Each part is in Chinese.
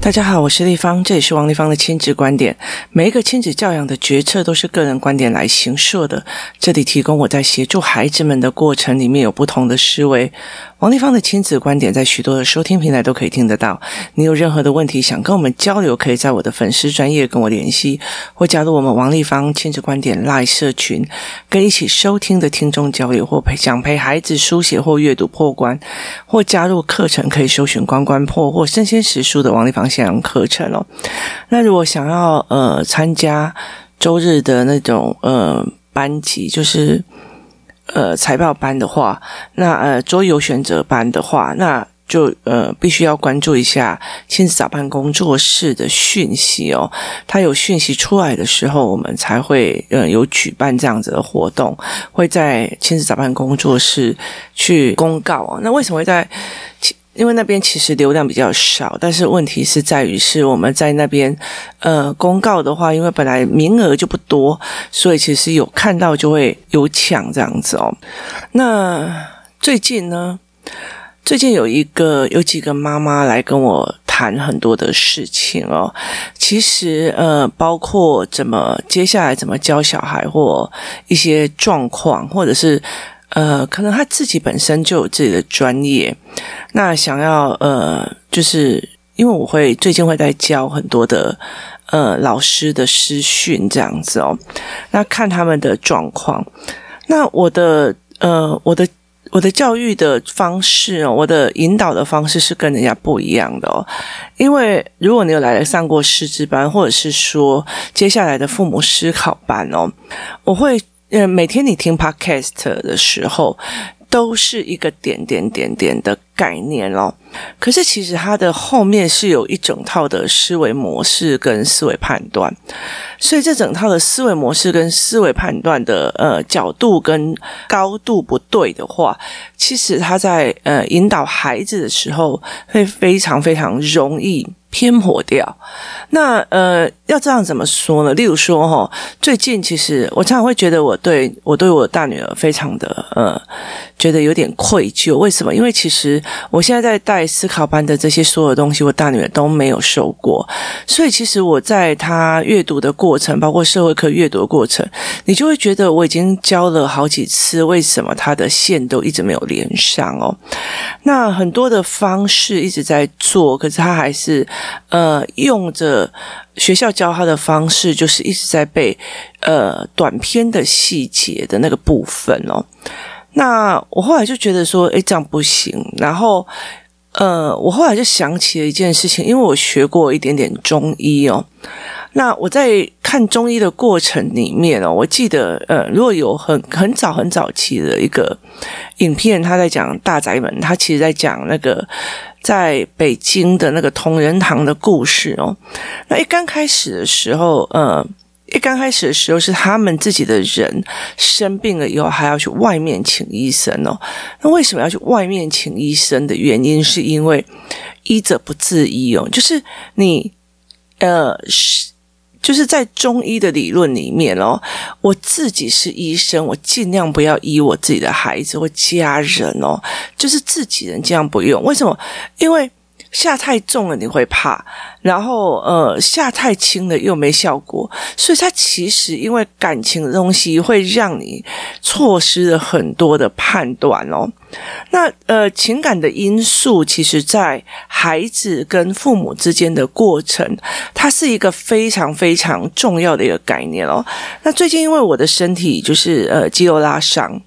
大家好，我是立方，这里是王立方的亲子观点。每一个亲子教养的决策都是个人观点来形设的，这里提供我在协助孩子们的过程里面有不同的思维。王立芳的亲子观点在许多的收听平台都可以听得到。你有任何的问题想跟我们交流，可以在我的粉丝专业跟我联系，或加入我们王立芳亲子观点 Live 社群，跟一起收听的听众交流，或陪想陪孩子书写或阅读破关，或加入课程可以搜寻关关破或生鲜时书的王立芳线上课程哦。那如果想要呃参加周日的那种呃班级，就是。呃，财报班的话，那呃，桌游选择班的话，那就呃，必须要关注一下亲子早班工作室的讯息哦。它有讯息出来的时候，我们才会呃有举办这样子的活动，会在亲子早班工作室去公告哦。那为什么会在？因为那边其实流量比较少，但是问题是在于是我们在那边呃公告的话，因为本来名额就不多，所以其实有看到就会有抢这样子哦。那最近呢，最近有一个有几个妈妈来跟我谈很多的事情哦。其实呃，包括怎么接下来怎么教小孩或一些状况，或者是。呃，可能他自己本身就有自己的专业，那想要呃，就是因为我会最近会在教很多的呃老师的师训这样子哦，那看他们的状况，那我的呃我的我的教育的方式哦，我的引导的方式是跟人家不一样的哦，因为如果你有来上过师资班，或者是说接下来的父母思考班哦，我会。呃，每天你听 Podcast 的时候，都是一个点点点点的概念咯。可是其实它的后面是有一整套的思维模式跟思维判断，所以这整套的思维模式跟思维判断的呃角度跟高度不对的话，其实他在呃引导孩子的时候会非常非常容易。偏颇掉，那呃，要这样怎么说呢？例如说，哈，最近其实我常常会觉得，我对我对我大女儿非常的呃，觉得有点愧疚。为什么？因为其实我现在在带思考班的这些所有东西，我大女儿都没有受过，所以其实我在她阅读的过程，包括社会课阅读的过程，你就会觉得我已经教了好几次，为什么她的线都一直没有连上哦？那很多的方式一直在做，可是她还是。呃，用着学校教他的方式，就是一直在背呃短篇的细节的那个部分哦。那我后来就觉得说，诶，这样不行。然后，呃，我后来就想起了一件事情，因为我学过一点点中医哦。那我在看中医的过程里面哦，我记得呃，如果有很很早很早期的一个影片，他在讲大宅门，他其实在讲那个。在北京的那个同仁堂的故事哦，那一刚开始的时候，呃，一刚开始的时候是他们自己的人生病了以后，还要去外面请医生哦。那为什么要去外面请医生的原因，是因为医者不自医哦，就是你，呃，是。就是在中医的理论里面哦，我自己是医生，我尽量不要医我自己的孩子或家人哦，就是自己人尽量不用。为什么？因为下太重了你会怕。然后，呃，下太轻了又没效果，所以它其实因为感情的东西会让你错失了很多的判断哦。那呃，情感的因素，其实在孩子跟父母之间的过程，它是一个非常非常重要的一个概念哦。那最近因为我的身体就是呃肌肉拉伤，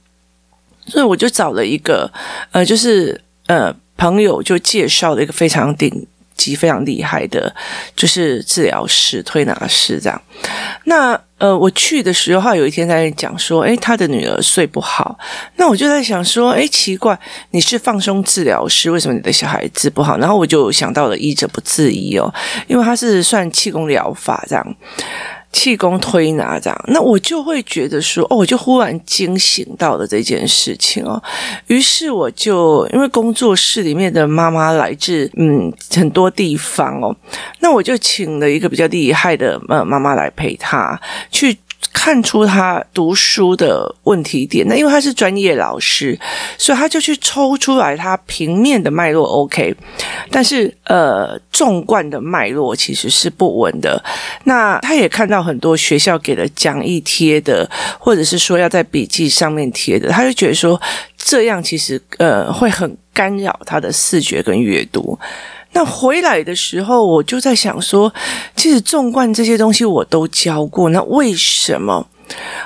所以我就找了一个呃，就是呃朋友就介绍了一个非常顶。级非常厉害的，就是治疗师、推拿师这样。那呃，我去的时候，他有一天在讲说，诶，他的女儿睡不好。那我就在想说，诶，奇怪，你是放松治疗师，为什么你的小孩治不好？然后我就想到了医者不自医哦，因为他是算气功疗法这样。气功推拿这样，那我就会觉得说，哦，我就忽然惊醒到了这件事情哦。于是我就因为工作室里面的妈妈来自嗯很多地方哦，那我就请了一个比较厉害的呃妈妈来陪她去看出他读书的问题点。那因为他是专业老师，所以他就去抽出来他平面的脉络 OK，但是呃纵贯的脉络其实是不稳的。那他也看到很多学校给的讲义贴的，或者是说要在笔记上面贴的，他就觉得说这样其实呃会很干扰他的视觉跟阅读。那回来的时候，我就在想说，其实纵贯这些东西我都教过，那为什么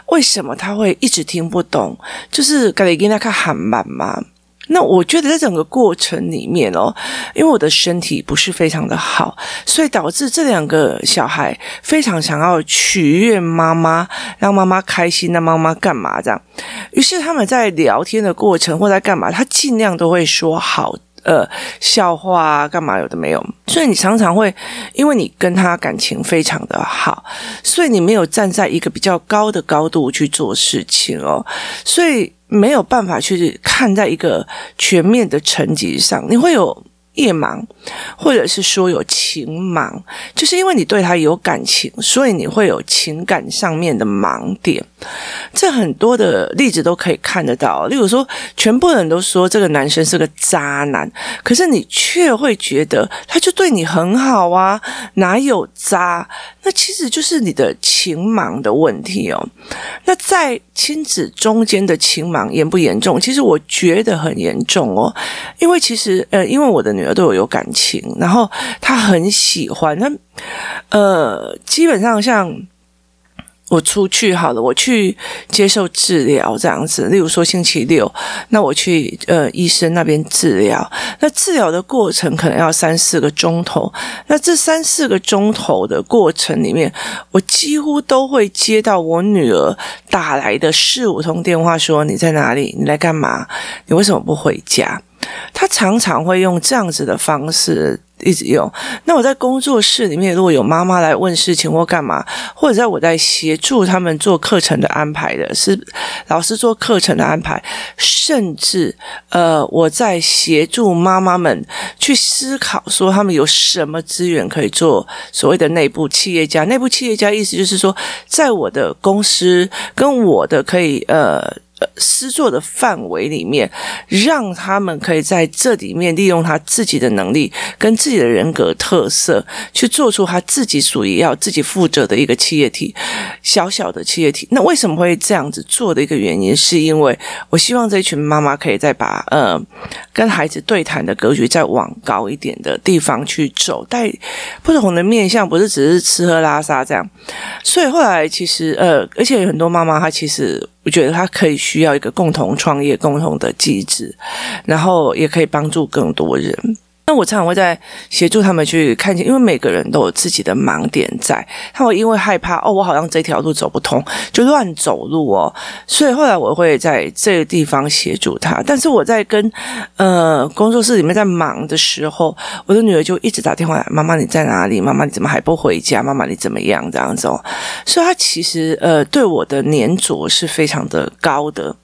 为什么他会一直听不懂？就是给给他看韩版嘛。那我觉得在整个过程里面哦，因为我的身体不是非常的好，所以导致这两个小孩非常想要取悦妈妈，让妈妈开心，让妈妈干嘛这样？于是他们在聊天的过程或在干嘛，他尽量都会说好。呃，笑话啊，干嘛有的没有，所以你常常会，因为你跟他感情非常的好，所以你没有站在一个比较高的高度去做事情哦，所以没有办法去看在一个全面的层级上，你会有。夜盲，或者是说有情盲，就是因为你对他有感情，所以你会有情感上面的盲点。这很多的例子都可以看得到。例如说，全部人都说这个男生是个渣男，可是你却会觉得他就对你很好啊，哪有渣？那其实就是你的情盲的问题哦。那在亲子中间的情盲严不严重？其实我觉得很严重哦，因为其实呃，因为我的女儿对我有感情，然后她很喜欢，那呃，基本上像。我出去好了，我去接受治疗这样子。例如说星期六，那我去呃医生那边治疗。那治疗的过程可能要三四个钟头。那这三四个钟头的过程里面，我几乎都会接到我女儿打来的四五通电话，说你在哪里？你来干嘛？你为什么不回家？她常常会用这样子的方式。一直用。那我在工作室里面，如果有妈妈来问事情或干嘛，或者在我在协助他们做课程的安排的，是老师做课程的安排，甚至呃，我在协助妈妈们去思考，说他们有什么资源可以做所谓的内部企业家。内部企业家意思就是说，在我的公司跟我的可以呃。施作的范围里面，让他们可以在这里面利用他自己的能力跟自己的人格特色，去做出他自己属于要自己负责的一个企业体，小小的企业体。那为什么会这样子做的一个原因，是因为我希望这一群妈妈可以再把呃跟孩子对谈的格局再往高一点的地方去走，带不同的面向，不是只是吃喝拉撒这样。所以后来其实呃，而且有很多妈妈她其实。我觉得他可以需要一个共同创业、共同的机制，然后也可以帮助更多人。那我常常会在协助他们去看见，因为每个人都有自己的盲点在，他会因为害怕哦，我好像这条路走不通，就乱走路哦。所以后来我会在这个地方协助他。但是我在跟呃工作室里面在忙的时候，我的女儿就一直打电话来：“妈妈你在哪里？妈妈你怎么还不回家？妈妈你怎么样？”这样子哦。所以他其实呃对我的黏着是非常的高的。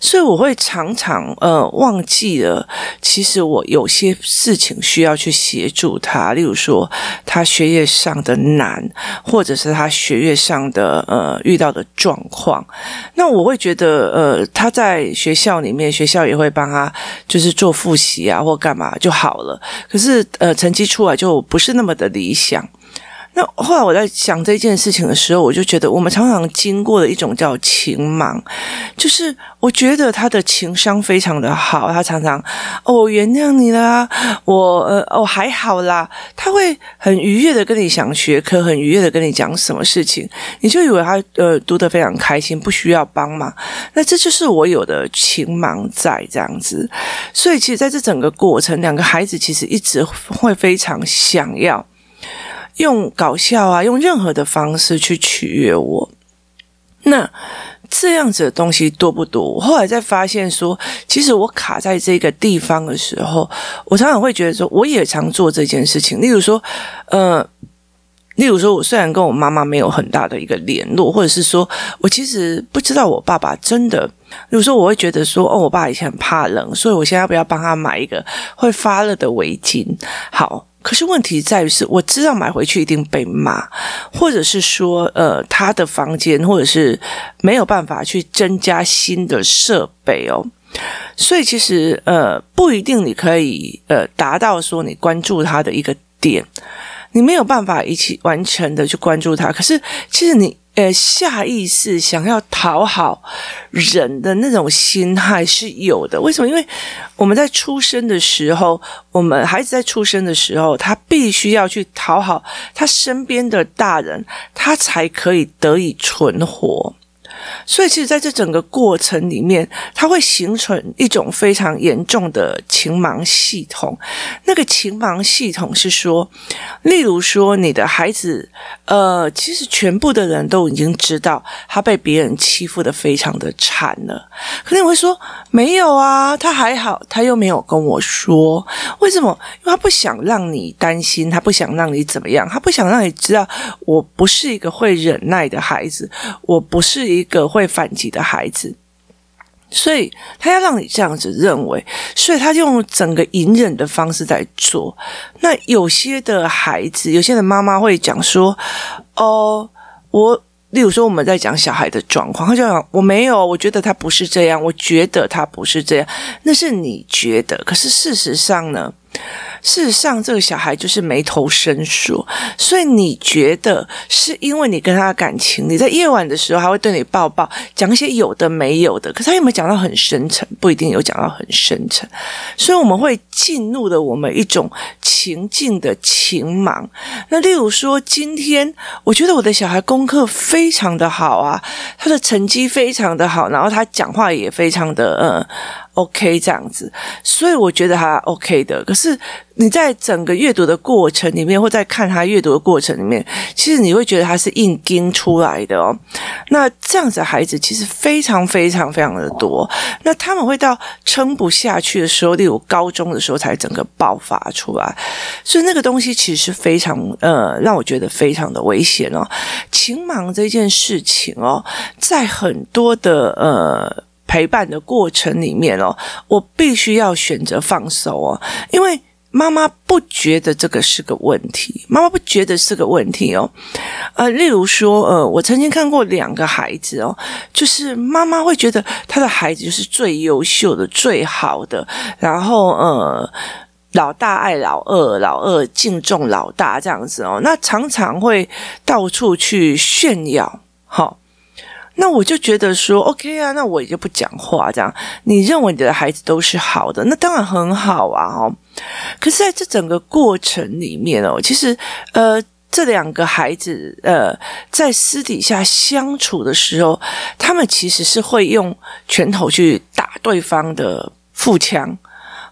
所以我会常常呃忘记了，其实我有些事情需要去协助他，例如说他学业上的难，或者是他学业上的呃遇到的状况。那我会觉得呃他在学校里面，学校也会帮他就是做复习啊或干嘛就好了。可是呃成绩出来就不是那么的理想。那后来我在想这件事情的时候，我就觉得我们常常经过的一种叫情盲，就是我觉得他的情商非常的好，他常常哦，我原谅你啦，我呃哦还好啦，他会很愉悦的跟你讲学科，很愉悦的跟你讲什么事情，你就以为他呃读得非常开心，不需要帮忙。那这就是我有的情盲在这样子，所以其实在这整个过程，两个孩子其实一直会非常想要。用搞笑啊，用任何的方式去取悦我，那这样子的东西多不多？我后来在发现说，其实我卡在这个地方的时候，我常常会觉得说，我也常做这件事情。例如说，呃，例如说，我虽然跟我妈妈没有很大的一个联络，或者是说我其实不知道我爸爸真的。例如说，我会觉得说，哦，我爸以前很怕冷，所以我现在要不要帮他买一个会发热的围巾？好。可是问题在于是，我知道买回去一定被骂，或者是说，呃，他的房间或者是没有办法去增加新的设备哦。所以其实呃，不一定你可以呃达到说你关注他的一个点，你没有办法一起完全的去关注他。可是其实你。呃，下意识想要讨好人的那种心态是有的。为什么？因为我们在出生的时候，我们孩子在出生的时候，他必须要去讨好他身边的大人，他才可以得以存活。所以，其实在这整个过程里面，它会形成一种非常严重的情盲系统。那个情盲系统是说，例如说，你的孩子，呃，其实全部的人都已经知道他被别人欺负得非常的惨了。可能你会说，没有啊，他还好，他又没有跟我说，为什么？因为他不想让你担心，他不想让你怎么样，他不想让你知道，我不是一个会忍耐的孩子，我不是一个。会反击的孩子，所以他要让你这样子认为，所以他就用整个隐忍的方式在做。那有些的孩子，有些的妈妈会讲说：“哦，我，例如说我们在讲小孩的状况，他就讲我没有，我觉得他不是这样，我觉得他不是这样，那是你觉得，可是事实上呢？”事实上，这个小孩就是眉头深锁，所以你觉得是因为你跟他的感情，你在夜晚的时候还会对你抱抱，讲一些有的没有的，可是他有没有讲到很深沉？不一定有讲到很深沉，所以我们会进入了我们一种情境的情盲。那例如说，今天我觉得我的小孩功课非常的好啊，他的成绩非常的好，然后他讲话也非常的嗯。OK，这样子，所以我觉得他 OK 的。可是你在整个阅读的过程里面，或在看他阅读的过程里面，其实你会觉得他是硬撑出来的哦。那这样子的孩子其实非常非常非常的多。那他们会到撑不下去的时候，例如高中的时候才整个爆发出来。所以那个东西其实是非常呃，让我觉得非常的危险哦。情盲这件事情哦，在很多的呃。陪伴的过程里面哦，我必须要选择放手哦，因为妈妈不觉得这个是个问题，妈妈不觉得是个问题哦。呃，例如说，呃，我曾经看过两个孩子哦，就是妈妈会觉得他的孩子就是最优秀的、最好的，然后呃，老大爱老二，老二敬重老大这样子哦，那常常会到处去炫耀，好、那我就觉得说，OK 啊，那我也就不讲话。这样，你认为你的孩子都是好的，那当然很好啊，哦。可是在这整个过程里面哦，其实，呃，这两个孩子，呃，在私底下相处的时候，他们其实是会用拳头去打对方的腹腔。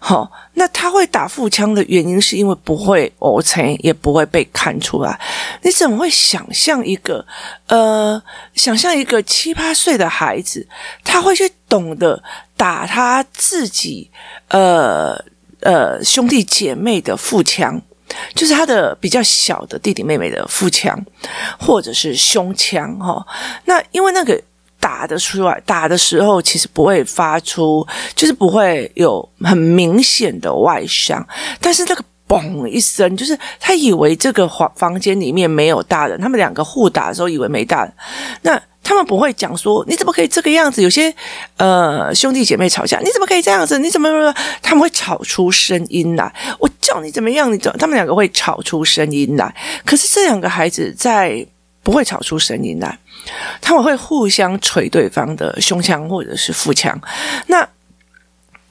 好，那他会打腹腔的原因，是因为不会讹称，也不会被看出来。你怎么会想象一个，呃，想象一个七八岁的孩子，他会去懂得打他自己，呃呃兄弟姐妹的腹腔，就是他的比较小的弟弟妹妹的腹腔，或者是胸腔，哈。那因为那个。打的出来，打的时候其实不会发出，就是不会有很明显的外伤，但是那个嘣一声，就是他以为这个房房间里面没有大人，他们两个互打的时候以为没大人，那他们不会讲说你怎么可以这个样子？有些呃兄弟姐妹吵架，你怎么可以这样子？你怎么怎么？他们会吵出声音来，我叫你怎么样？你怎么？他们两个会吵出声音来，可是这两个孩子在。不会吵出声音来，他们会互相捶对方的胸腔或者是腹腔。那。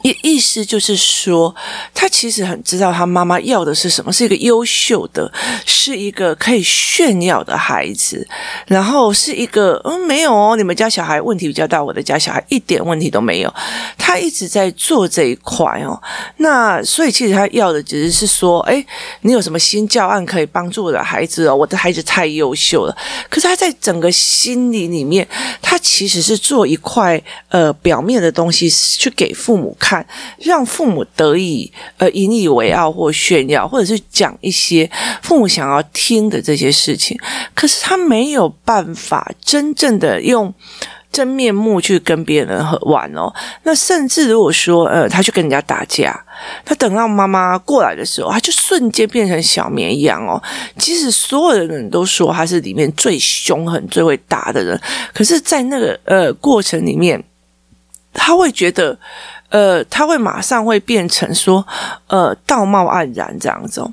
意意思就是说，他其实很知道他妈妈要的是什么，是一个优秀的，是一个可以炫耀的孩子，然后是一个嗯，没有哦，你们家小孩问题比较大，我的家小孩一点问题都没有。他一直在做这一块哦，那所以其实他要的只是是说，哎，你有什么新教案可以帮助我的孩子哦？我的孩子太优秀了。可是他在整个心理里面，他其实是做一块呃表面的东西去给父母看。看，让父母得以呃引以为傲或炫耀，或者是讲一些父母想要听的这些事情。可是他没有办法真正的用真面目去跟别人玩哦。那甚至如果说呃，他去跟人家打架，他等到妈妈过来的时候，他就瞬间变成小绵羊哦。即使所有的人都说他是里面最凶狠、最会打的人，可是，在那个呃过程里面，他会觉得。呃，他会马上会变成说，呃，道貌岸然这样子哦，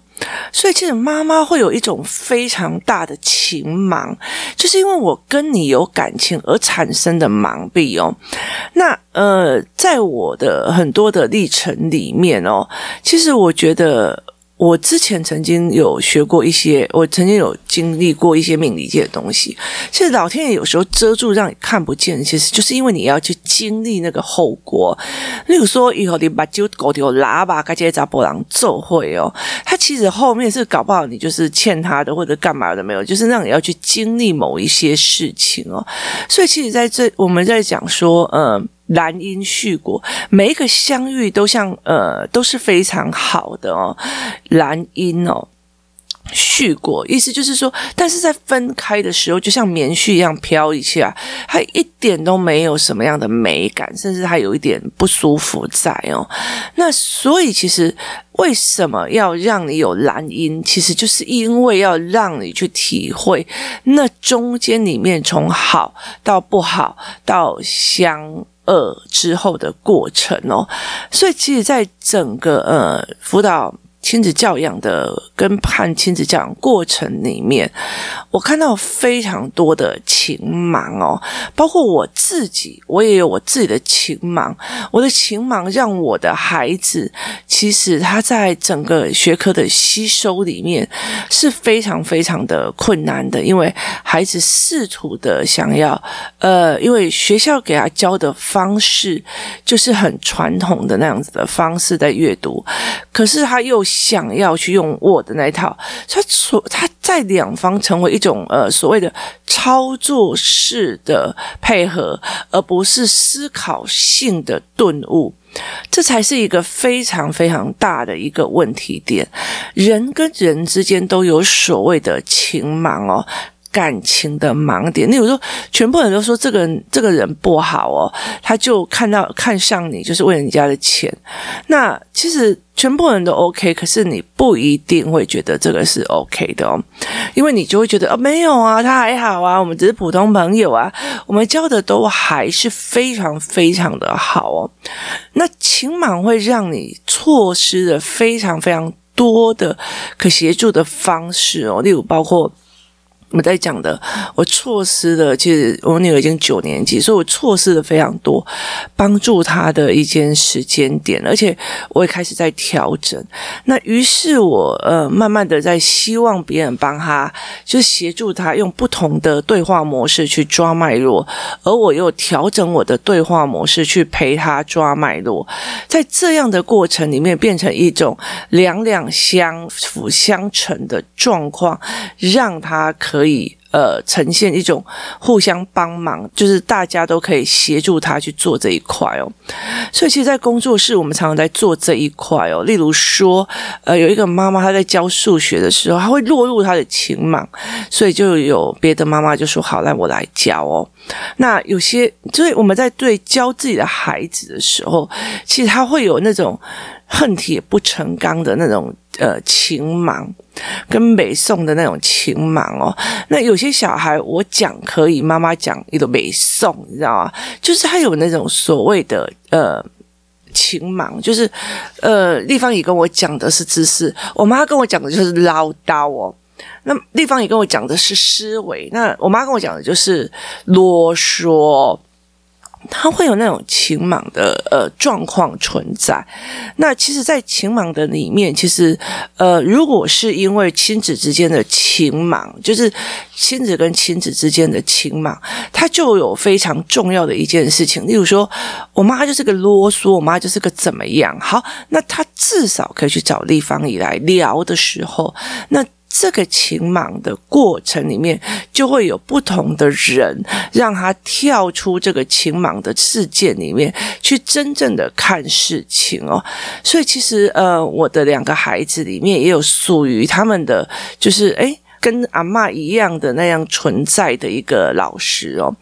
所以其实妈妈会有一种非常大的情盲，就是因为我跟你有感情而产生的盲蔽哦。那呃，在我的很多的历程里面哦，其实我觉得。我之前曾经有学过一些，我曾经有经历过一些命理界的东西。其实老天爷有时候遮住让你看不见，其实就是因为你要去经历那个后果。例如说，以后你把酒搞丢喇叭，该接杂波浪奏会哦，他其实后面是搞不好你就是欠他的或者干嘛的没有，就是让你要去经历某一些事情哦。所以其实在这我们在讲说，嗯。兰因絮果，每一个相遇都像呃都是非常好的哦。兰因哦，絮果意思就是说，但是在分开的时候，就像棉絮一样飘一下，它一点都没有什么样的美感，甚至它有一点不舒服在哦。那所以其实为什么要让你有兰因？其实就是因为要让你去体会那中间里面从好到不好到相。呃之后的过程哦，所以其实，在整个呃辅导。亲子教养的跟判亲子教养过程里面，我看到非常多的情盲哦，包括我自己，我也有我自己的情盲。我的情盲让我的孩子，其实他在整个学科的吸收里面是非常非常的困难的，因为孩子试图的想要，呃，因为学校给他教的方式就是很传统的那样子的方式在阅读，可是他又。想要去用我的那一套，他所他在两方成为一种呃所谓的操作式的配合，而不是思考性的顿悟，这才是一个非常非常大的一个问题点。人跟人之间都有所谓的情盲哦。感情的盲点，例如说，全部人都说这个人这个人不好哦，他就看到看上你，就是为了你家的钱。那其实全部人都 OK，可是你不一定会觉得这个是 OK 的哦，因为你就会觉得哦，没有啊，他还好啊，我们只是普通朋友啊，我们交的都还是非常非常的好哦。那情盲会让你错失了非常非常多的可协助的方式哦，例如包括。我们在讲的，我错失了，其实我女儿已经九年级，所以我错失了非常多帮助她的一间时间点，而且我也开始在调整。那于是我呃，慢慢的在希望别人帮她，就协助她用不同的对话模式去抓脉络，而我又调整我的对话模式去陪她抓脉络，在这样的过程里面，变成一种两两相辅相成的状况，让她可。可以呃呈现一种互相帮忙，就是大家都可以协助他去做这一块哦。所以其实，在工作室我们常常在做这一块哦。例如说，呃，有一个妈妈她在教数学的时候，她会落入她的情盲，所以就有别的妈妈就说：“好，那我来教哦。”那有些，所以我们在对教自己的孩子的时候，其实他会有那种恨铁不成钢的那种呃情盲。跟北宋的那种情盲哦，那有些小孩我讲可以，妈妈讲一个北宋，你知道吗？就是他有那种所谓的呃情盲，就是呃立方也跟我讲的是知识，我妈跟我讲的就是唠叨哦。那立方也跟我讲的是思维，那我妈跟我讲的就是啰嗦。他会有那种情盲的呃状况存在。那其实，在情盲的里面，其实呃，如果是因为亲子之间的情盲，就是亲子跟亲子之间的情盲，它就有非常重要的一件事情。例如说，我妈就是个啰嗦，我妈就是个怎么样？好，那他至少可以去找立方以来聊的时候，那。这个情盲的过程里面，就会有不同的人，让他跳出这个情盲的世界里面，去真正的看事情哦。所以其实，呃，我的两个孩子里面也有属于他们的，就是诶跟阿嬷一样的那样存在的一个老师哦。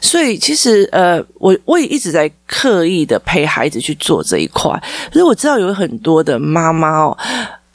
所以其实呃，我我也一直在刻意的陪孩子去做这一块。可是我知道有很多的妈妈哦。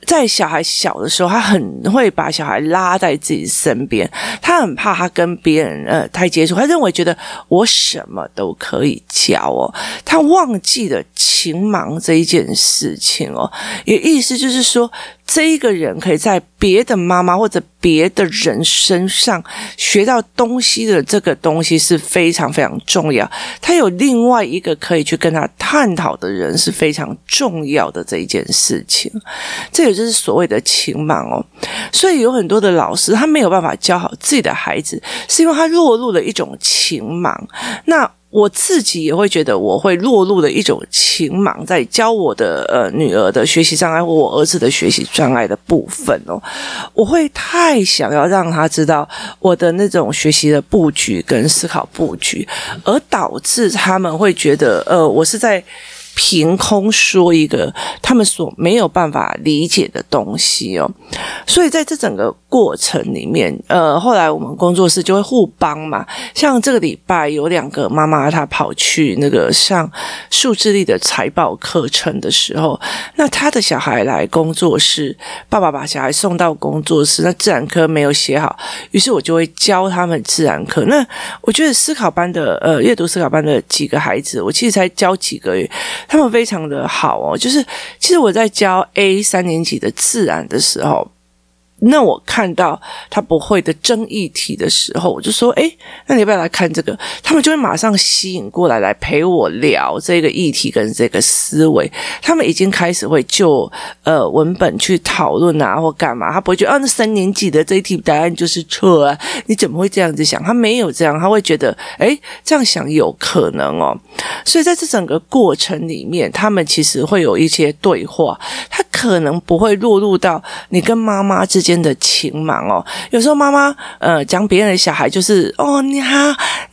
在小孩小的时候，他很会把小孩拉在自己身边，他很怕他跟别人呃太接触，他认为觉得我什么都可以教哦，他忘记了情盲这一件事情哦，也意思就是说。这一个人可以在别的妈妈或者别的人身上学到东西的这个东西是非常非常重要。他有另外一个可以去跟他探讨的人是非常重要的这一件事情。这也就是所谓的情盲哦。所以有很多的老师他没有办法教好自己的孩子，是因为他落入了一种情盲。那。我自己也会觉得我会落入了一种情盲，在教我的呃女儿的学习障碍或我儿子的学习障碍的部分哦，我会太想要让他知道我的那种学习的布局跟思考布局，而导致他们会觉得呃我是在。凭空说一个他们所没有办法理解的东西哦，所以在这整个过程里面，呃，后来我们工作室就会互帮嘛。像这个礼拜有两个妈妈，她跑去那个上数智力的财报课程的时候，那她的小孩来工作室，爸爸把小孩送到工作室，那自然科没有写好，于是我就会教他们自然科。那我觉得思考班的呃阅读思考班的几个孩子，我其实才教几个月。他们非常的好哦，就是其实我在教 A 三年级的自然的时候。那我看到他不会的争议题的时候，我就说：“诶，那你要不要来看这个？”他们就会马上吸引过来，来陪我聊这个议题跟这个思维。他们已经开始会就呃文本去讨论啊，或干嘛。他不会觉得啊，那三年级的这一题答案就是错啊，你怎么会这样子想？他没有这样，他会觉得诶，这样想有可能哦。所以在这整个过程里面，他们其实会有一些对话，他可能不会落入到你跟妈妈之间间。的情盲哦，有时候妈妈呃讲别人的小孩就是哦，你好，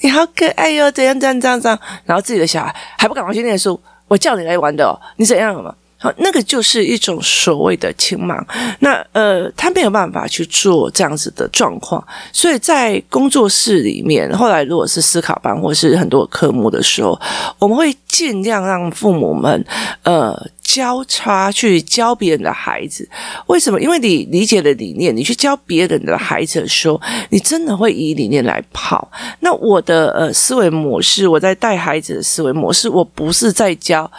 你好可爱哟，怎样怎样怎样怎样，然后自己的小孩还不赶快去念书，我叫你来玩的哦，你怎样了嘛？好，那个就是一种所谓的情盲。那呃，他没有办法去做这样子的状况，所以在工作室里面，后来如果是思考班或是很多科目的时候，我们会尽量让父母们呃。交叉去教别人的孩子，为什么？因为你理解的理念，你去教别人的孩子的时候，你真的会以理念来跑。那我的呃思维模式，我在带孩子的思维模式，我不是在教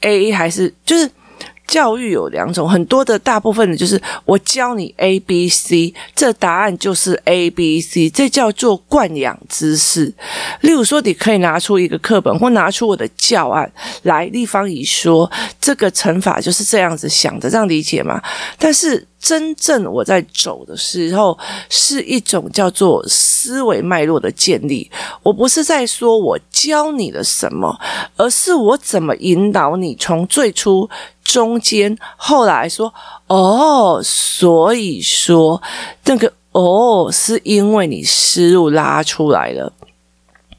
A 还是就是。教育有两种，很多的大部分的就是我教你 A B C，这答案就是 A B C，这叫做惯养知识。例如说，你可以拿出一个课本，或拿出我的教案来，立方体说这个乘法就是这样子想的，这样理解吗？但是。真正我在走的时候，是一种叫做思维脉络的建立。我不是在说我教你了什么，而是我怎么引导你从最初、中间、后来说哦，所以说那个哦，是因为你思路拉出来了。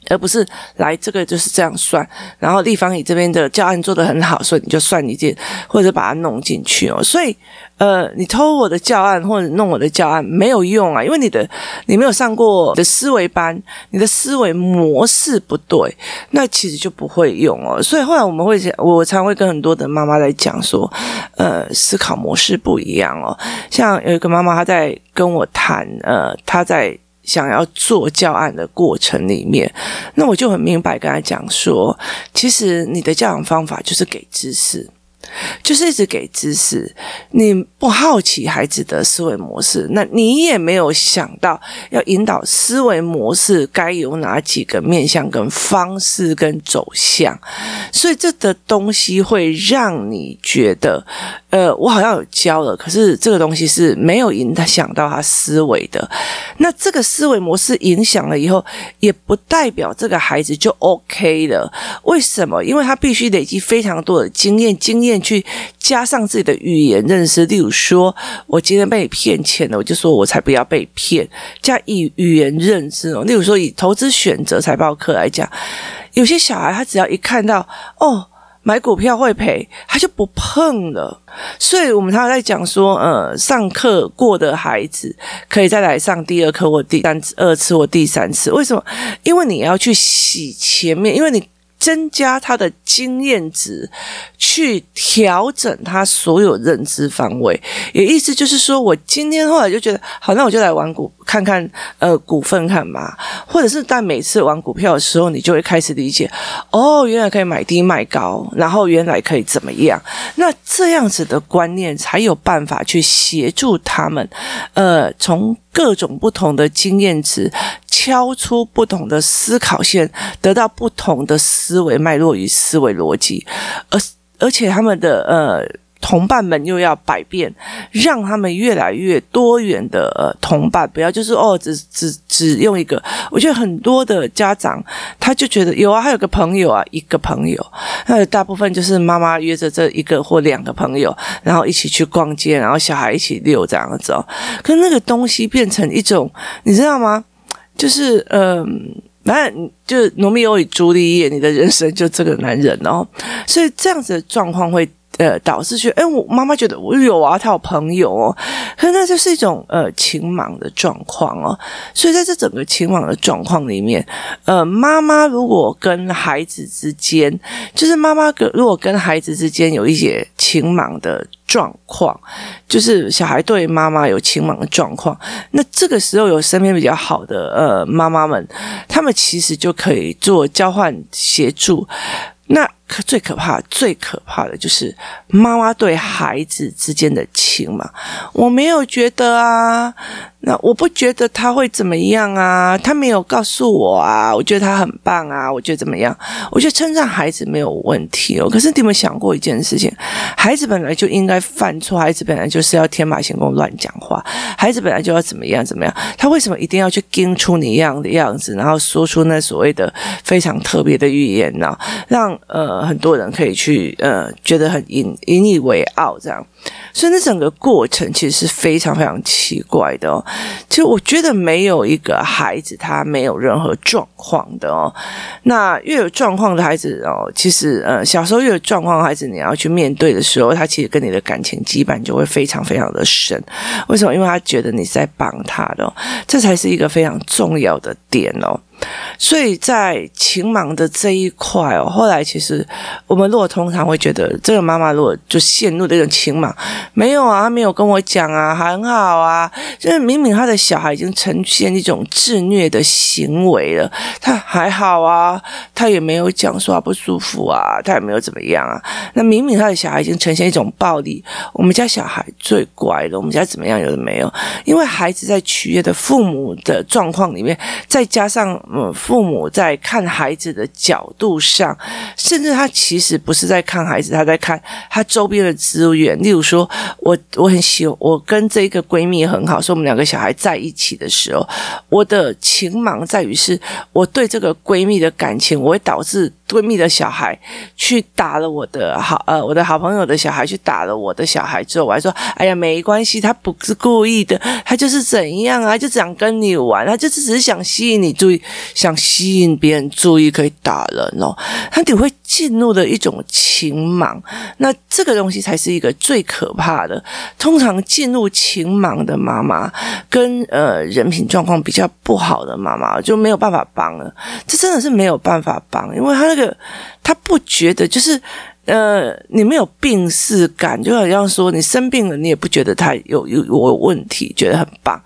而不是来这个就是这样算，然后立方体这边的教案做得很好，所以你就算一件，或者把它弄进去哦。所以，呃，你偷我的教案或者弄我的教案没有用啊，因为你的你没有上过的思维班，你的思维模式不对，那其实就不会用哦。所以后来我们会讲，我常会跟很多的妈妈来讲说，呃，思考模式不一样哦。像有一个妈妈她在跟我谈，呃，她在。想要做教案的过程里面，那我就很明白跟他讲说，其实你的教养方法就是给知识。就是一直给知识，你不好奇孩子的思维模式，那你也没有想到要引导思维模式该有哪几个面向、跟方式、跟走向，所以这的东西会让你觉得，呃，我好像有教了，可是这个东西是没有影响到他思维的。那这个思维模式影响了以后，也不代表这个孩子就 OK 了。为什么？因为他必须累积非常多的经验，经验。去加上自己的语言认识，例如说，我今天被骗钱了，我就说我才不要被骗。加以语言认知哦，例如说以投资选择财报课来讲，有些小孩他只要一看到哦。买股票会赔，他就不碰了。所以我们常常在讲说，呃，上课过的孩子可以再来上第二课或第三次、二次或第三次。为什么？因为你要去洗前面，因为你。增加他的经验值，去调整他所有认知范围。也意思就是说，我今天后来就觉得，好，那我就来玩股，看看呃股份看嘛。或者是在每次玩股票的时候，你就会开始理解，哦，原来可以买低卖高，然后原来可以怎么样？那这样子的观念才有办法去协助他们，呃，从各种不同的经验值。敲出不同的思考线，得到不同的思思维脉络与思维逻辑，而而且他们的呃同伴们又要百变，让他们越来越多元的呃同伴，不要就是哦只只只用一个。我觉得很多的家长他就觉得有啊，还有个朋友啊，一个朋友，那大部分就是妈妈约着这一个或两个朋友，然后一起去逛街，然后小孩一起遛这样子哦。可那个东西变成一种，你知道吗？就是，嗯，那就是罗密欧与朱丽叶，你的人生就这个男人哦，所以这样子的状况会。呃，导致去，哎，我妈妈觉得我有啊，她有朋友哦，可那就是一种呃情盲的状况哦。所以在这整个情盲的状况里面，呃，妈妈如果跟孩子之间，就是妈妈跟如果跟孩子之间有一些情盲的状况，就是小孩对妈妈有情盲的状况，那这个时候有身边比较好的呃妈妈们，他们其实就可以做交换协助。那可最可怕、最可怕的就是妈妈对孩子之间的情嘛，我没有觉得啊。那我不觉得他会怎么样啊，他没有告诉我啊，我觉得他很棒啊，我觉得怎么样？我觉得称赞孩子没有问题哦。可是你有没有想过一件事情？孩子本来就应该犯错，孩子本来就是要天马行空乱讲话，孩子本来就要怎么样怎么样？他为什么一定要去盯出你一样的样子，然后说出那所谓的非常特别的语言呢？让呃很多人可以去呃觉得很引引以为傲这样。所以那整个过程其实是非常非常奇怪的哦。其实我觉得没有一个孩子他没有任何状况的哦。那越有状况的孩子哦，其实呃小时候越有状况的孩子，你要去面对的时候，他其实跟你的感情羁绊就会非常非常的深。为什么？因为他觉得你是在帮他的，这才是一个非常重要的点哦。所以在情盲的这一块哦，后来其实我们如果通常会觉得，这个妈妈如果就陷入这种情盲，没有啊，她没有跟我讲啊，很好啊，就是明明他的小孩已经呈现一种自虐的行为了，他还好啊，他也没有讲说他不舒服啊，他也没有怎么样啊，那明明他的小孩已经呈现一种暴力，我们家小孩最乖了，我们家怎么样有的没有？因为孩子在取悦的父母的状况里面，再加上。嗯，父母在看孩子的角度上，甚至他其实不是在看孩子，他在看他周边的资源。例如说，我我很喜，我跟这个闺蜜很好，所以我们两个小孩在一起的时候，我的情盲在于是我对这个闺蜜的感情，我会导致。闺蜜的小孩去打了我的好呃，我的好朋友的小孩去打了我的小孩之后，我还说：“哎呀，没关系，他不是故意的，他就是怎样啊，就想跟你玩，他就是只是想吸引你注意，想吸引别人注意，可以打人哦。”他就会进入的一种情盲，那这个东西才是一个最可怕的。通常进入情盲的妈妈，跟呃人品状况比较不好的妈妈就没有办法帮了，这真的是没有办法帮，因为他。这个他不觉得，就是呃，你没有病识感，就好像说你生病了，你也不觉得他有有我有问题，觉得很棒。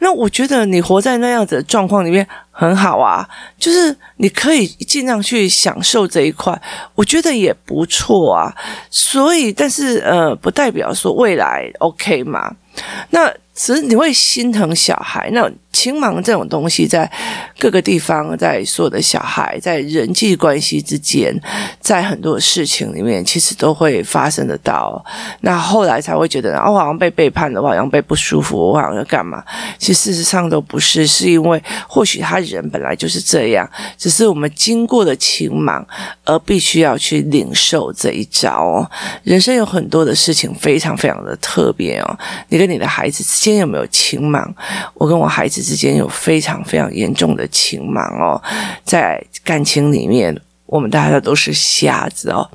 那我觉得你活在那样子的状况里面很好啊，就是你可以尽量去享受这一块，我觉得也不错啊。所以，但是呃，不代表说未来 OK 嘛。那其实你会心疼小孩，那。情盲这种东西，在各个地方，在所有的小孩，在人际关系之间，在很多事情里面，其实都会发生得到。那后来才会觉得，哦，我好像被背叛了，我好像被不舒服，我好像要干嘛？其实事实上都不是，是因为或许他人本来就是这样，只是我们经过了情盲，而必须要去领受这一招哦。人生有很多的事情非常非常的特别哦。你跟你的孩子之间有没有情盲？我跟我孩子之间有非常非常严重的情盲哦，在感情里面，我们大家都是瞎子哦。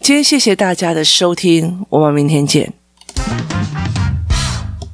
今天谢谢大家的收听，我们明天见。